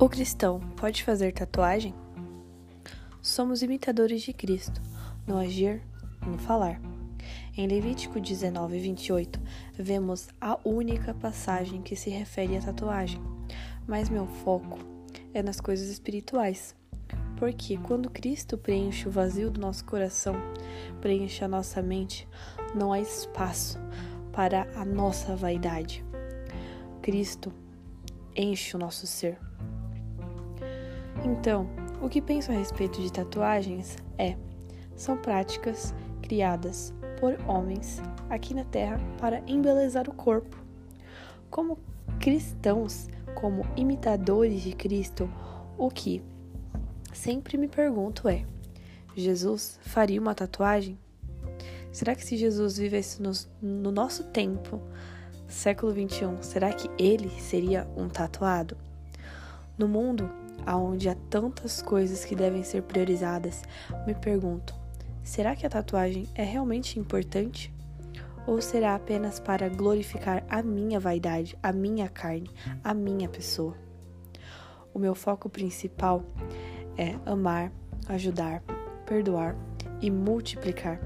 O cristão pode fazer tatuagem? Somos imitadores de Cristo, no agir, no falar. Em Levítico 19, 28, vemos a única passagem que se refere à tatuagem, mas meu foco é nas coisas espirituais. Porque quando Cristo preenche o vazio do nosso coração, preenche a nossa mente, não há espaço para a nossa vaidade. Cristo enche o nosso ser. Então, o que penso a respeito de tatuagens é: são práticas criadas por homens aqui na Terra para embelezar o corpo. Como cristãos, como imitadores de Cristo, o que sempre me pergunto é: Jesus faria uma tatuagem? Será que se Jesus vivesse no, no nosso tempo, século 21, será que ele seria um tatuado? No mundo aonde há tantas coisas que devem ser priorizadas, me pergunto: será que a tatuagem é realmente importante? Ou será apenas para glorificar a minha vaidade, a minha carne, a minha pessoa? O meu foco principal é amar, ajudar, perdoar e multiplicar.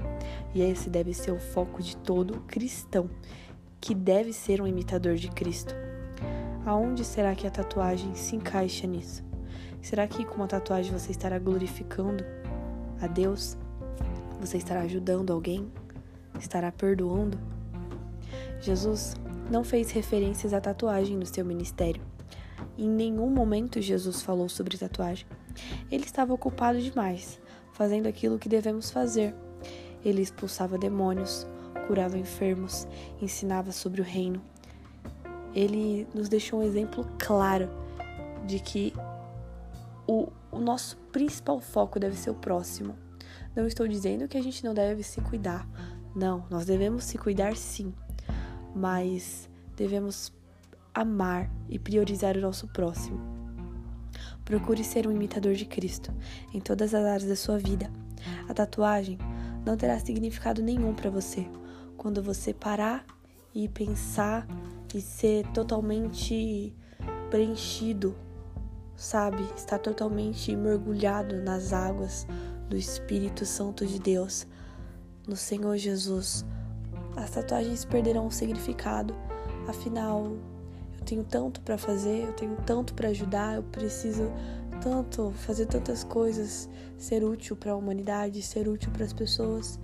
E esse deve ser o foco de todo cristão, que deve ser um imitador de Cristo. Aonde será que a tatuagem se encaixa nisso? Será que com uma tatuagem você estará glorificando a Deus? Você estará ajudando alguém? Estará perdoando? Jesus não fez referências à tatuagem no seu ministério. Em nenhum momento Jesus falou sobre tatuagem. Ele estava ocupado demais, fazendo aquilo que devemos fazer. Ele expulsava demônios, curava enfermos, ensinava sobre o reino. Ele nos deixou um exemplo claro de que o, o nosso principal foco deve ser o próximo. Não estou dizendo que a gente não deve se cuidar. Não, nós devemos se cuidar sim, mas devemos amar e priorizar o nosso próximo. Procure ser um imitador de Cristo em todas as áreas da sua vida. A tatuagem não terá significado nenhum para você quando você parar e pensar e ser totalmente preenchido sabe, está totalmente mergulhado nas águas do Espírito Santo de Deus, no Senhor Jesus, as tatuagens perderão o significado. Afinal, eu tenho tanto para fazer, eu tenho tanto para ajudar, eu preciso tanto fazer tantas coisas, ser útil para a humanidade, ser útil para as pessoas.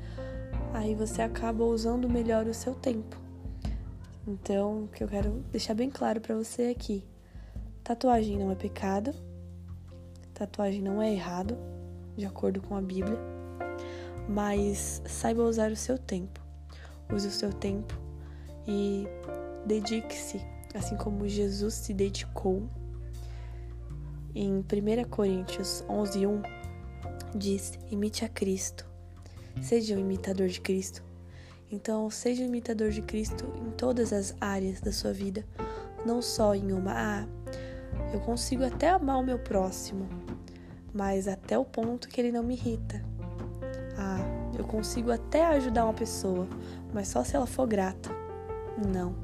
Aí você acaba usando melhor o seu tempo. Então, o que eu quero deixar bem claro para você aqui Tatuagem não é pecado, tatuagem não é errado, de acordo com a Bíblia, mas saiba usar o seu tempo. Use o seu tempo e dedique-se, assim como Jesus se dedicou. Em 1 Coríntios 11:1 diz: Imite a Cristo. Seja um imitador de Cristo. Então, seja um imitador de Cristo em todas as áreas da sua vida, não só em uma. Ah, eu consigo até amar o meu próximo, mas até o ponto que ele não me irrita. Ah, eu consigo até ajudar uma pessoa, mas só se ela for grata. Não.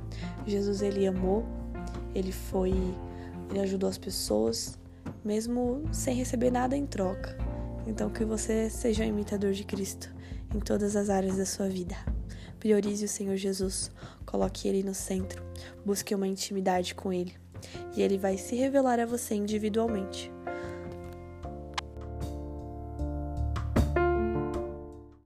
Jesus ele amou, ele foi, ele ajudou as pessoas, mesmo sem receber nada em troca. Então que você seja um imitador de Cristo em todas as áreas da sua vida. Priorize o Senhor Jesus, coloque ele no centro, busque uma intimidade com ele e ele vai se revelar a você individualmente.